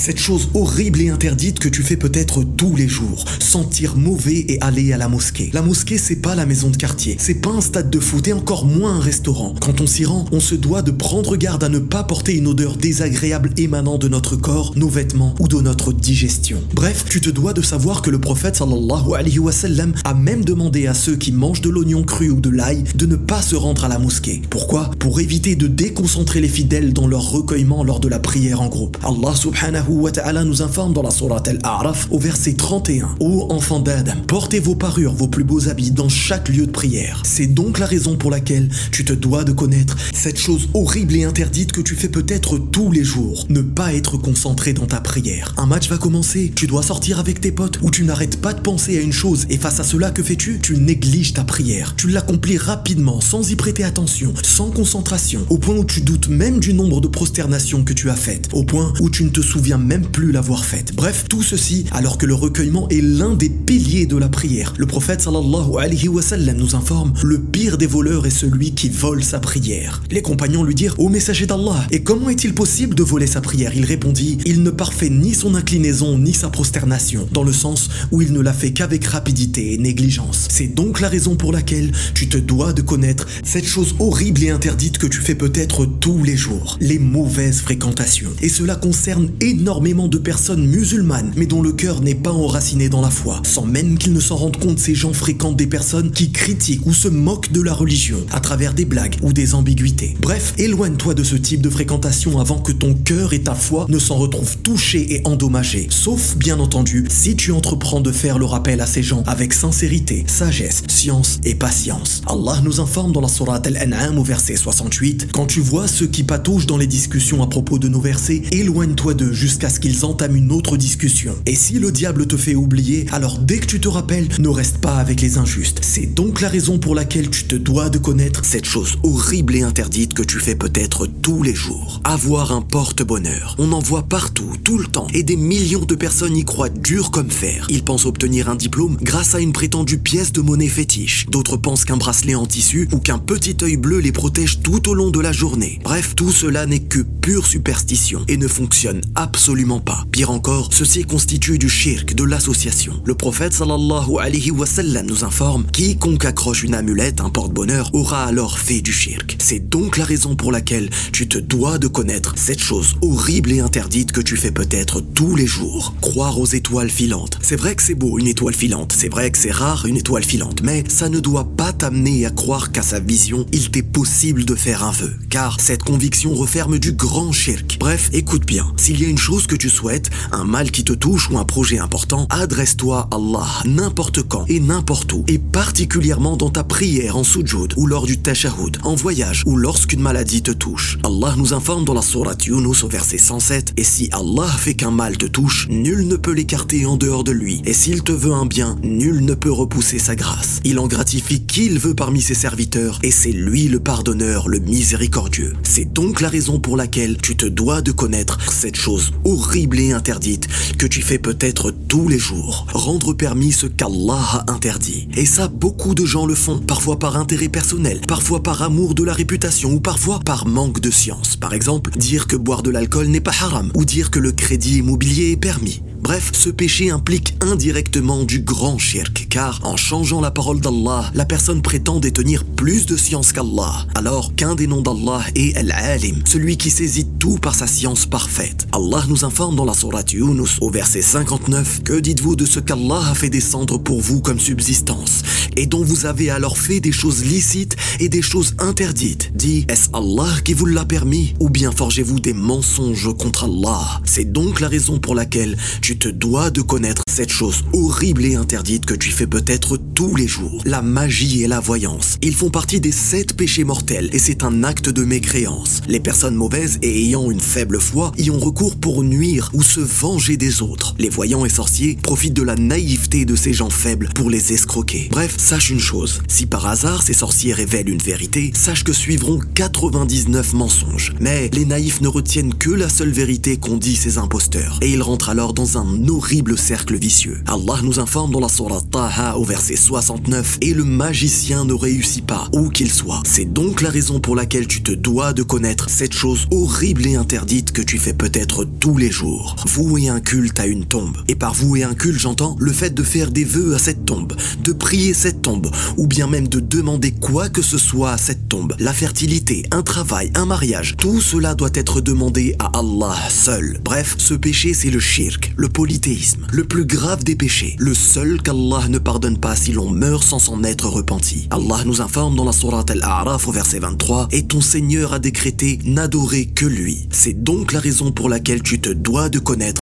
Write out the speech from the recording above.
Cette chose horrible et interdite que tu fais peut-être tous les jours, sentir mauvais et aller à la mosquée. La mosquée, c'est pas la maison de quartier, c'est pas un stade de foot et encore moins un restaurant. Quand on s'y rend, on se doit de prendre garde à ne pas porter une odeur désagréable émanant de notre corps, nos vêtements ou de notre digestion. Bref, tu te dois de savoir que le prophète sallallahu alayhi wa sallam a même demandé à ceux qui mangent de l'oignon cru ou de l'ail de ne pas se rendre à la mosquée. Pourquoi? Pour éviter de déconcentrer les fidèles dans leur recueillement lors de la prière en groupe. Allah subhanahu wa ta'ala nous informe dans la sourate Al-A'raf au verset 31. Ô enfants d'Adam, portez vos parures, vos plus beaux habits dans chaque lieu de prière. C'est donc la raison pour laquelle tu te dois de connaître cette chose horrible et interdite que tu fais peut-être tous les jours. Ne pas être concentré dans ta prière. Un match va commencer, tu dois sortir avec tes potes ou tu n'arrêtes pas de penser à une chose et face à cela que fais-tu? Tu négliges ta prière. Tu l'accomplis rapidement, sans y prêter attention, sans concentration, au point où tu doutes même du nombre de prosternations que tu as faites, au point où tu ne te souviens même plus l'avoir faite. Bref, tout ceci alors que le recueillement est l'un des piliers de la prière. Le prophète sallallahu alayhi wa sallam nous informe le pire des voleurs est celui qui vole sa prière. Les compagnons lui dirent Ô messager d'Allah, et comment est-il possible de voler sa prière? Il répondit Il ne parfait ni son inclinaison ni sa prosternation, dans le sens où il ne l'a fait qu'avec rapidité et négligence. C'est donc la raison pour laquelle tu te dois de connaître cette chose horrible et interdite que tu fais peut-être tous les jours, les mauvaises fréquentations. Et cela concerne énormément de personnes musulmanes, mais dont le cœur n'est pas enraciné dans la foi, sans même qu'ils ne s'en rendent compte, ces gens fréquentent des personnes qui critiquent ou se moquent de la religion à travers des blagues ou des ambiguïtés. Bref, éloigne-toi de ce type de fréquentation avant que ton cœur et ta foi ne s'en retrouvent touchés et endommagés. Sauf, bien entendu, si tu entreprends de faire le rappel à ces gens avec sincérité, sagesse, science et patience. Allah nous informe dans la Sourate Al-An'am au verset 68 Quand tu vois ceux qui patouchent dans les discussions à propos de nos versets, éloigne-toi d'eux jusqu'à ce qu'ils entament une autre discussion. Et si le diable te fait oublier, alors dès que tu te rappelles, ne reste pas avec les injustes. C'est donc la raison pour laquelle tu te dois de connaître cette chose horrible et interdite que tu fais peut-être tous les jours. Avoir un porte-bonheur. On en voit partout, tout le temps, et des millions de personnes y croient dur comme fer. Ils pensent obtenir un diplôme grâce à une prétendue pièce de monnaie fétiche. D'autres pensent qu'un bracelet en tissu ou qu'un petit œil bleu les protège tout au long de la journée. Bref, tout cela n'est que pure superstition et ne fonctionne absolument pas. Pire encore, ceci constitue du shirk, de l'association. Le prophète sallallahu alayhi wa sallam nous informe quiconque accroche une amulette, un porte-bonheur, aura alors fait du shirk. C'est donc la raison pour laquelle tu te dois de connaître cette chose horrible et interdite que tu fais peut-être tous les jours. Croire aux étoiles filantes. C'est vrai que c'est beau une étoile filante, c'est vrai que c'est rare une étoile filante, mais ça ne doit pas t'amener à croire qu'à sa vision, il t'est possible de faire un vœu, car cette conviction referme du grand shirk. Bref, écoute bien, s'il y a une que tu souhaites, un mal qui te touche ou un projet important, adresse-toi à Allah n'importe quand et n'importe où, et particulièrement dans ta prière en sujoud ou lors du tashahhud, en voyage ou lorsqu'une maladie te touche. Allah nous informe dans la sourate Yunus au verset 107, et si Allah fait qu'un mal te touche, nul ne peut l'écarter en dehors de lui, et s'il te veut un bien, nul ne peut repousser sa grâce. Il en gratifie qui il veut parmi ses serviteurs, et c'est lui le pardonneur, le miséricordieux. C'est donc la raison pour laquelle tu te dois de connaître cette chose horrible et interdite que tu fais peut-être tous les jours. Rendre permis ce qu'Allah a interdit. Et ça, beaucoup de gens le font, parfois par intérêt personnel, parfois par amour de la réputation ou parfois par manque de science. Par exemple, dire que boire de l'alcool n'est pas haram ou dire que le crédit immobilier est permis. Bref, ce péché implique indirectement du grand shirk, car en changeant la parole d'Allah, la personne prétend détenir plus de science qu'Allah, alors qu'un des noms d'Allah est Al-Alim, celui qui saisit tout par sa science parfaite. Allah nous informe dans la sourate Yunus au verset 59 Que dites-vous de ce qu'Allah a fait descendre pour vous comme subsistance, et dont vous avez alors fait des choses licites et des choses interdites? Dit, est-ce Allah qui vous l'a permis, ou bien forgez-vous des mensonges contre Allah? C'est donc la raison pour laquelle te dois de connaître cette chose horrible et interdite que tu fais peut-être tous les jours. La magie et la voyance. Ils font partie des sept péchés mortels et c'est un acte de mécréance. Les personnes mauvaises et ayant une faible foi y ont recours pour nuire ou se venger des autres. Les voyants et sorciers profitent de la naïveté de ces gens faibles pour les escroquer. Bref, sache une chose. Si par hasard ces sorciers révèlent une vérité, sache que suivront 99 mensonges. Mais les naïfs ne retiennent que la seule vérité qu'ont dit ces imposteurs. Et ils rentrent alors dans un horrible cercle vicieux Allah nous informe dans la Surah Taha au verset 69 Et le magicien ne réussit pas, où qu'il soit. C'est donc la raison pour laquelle tu te dois de connaître cette chose horrible et interdite que tu fais peut-être tous les jours. Vouer un culte à une tombe. Et par vouer un culte, j'entends le fait de faire des vœux à cette tombe, de prier cette tombe, ou bien même de demander quoi que ce soit à cette tombe. La fertilité, un travail, un mariage, tout cela doit être demandé à Allah seul. Bref, ce péché c'est le shirk, le polythéisme, le plus grave des péchés, le seul qu'Allah ne pardonne pas si l'on meurt sans s'en être repenti. Allah nous informe dans la sourate Al-A'raf au verset 23 Et ton Seigneur a décrété n'adorer que lui. C'est donc la raison pour laquelle tu te dois de connaître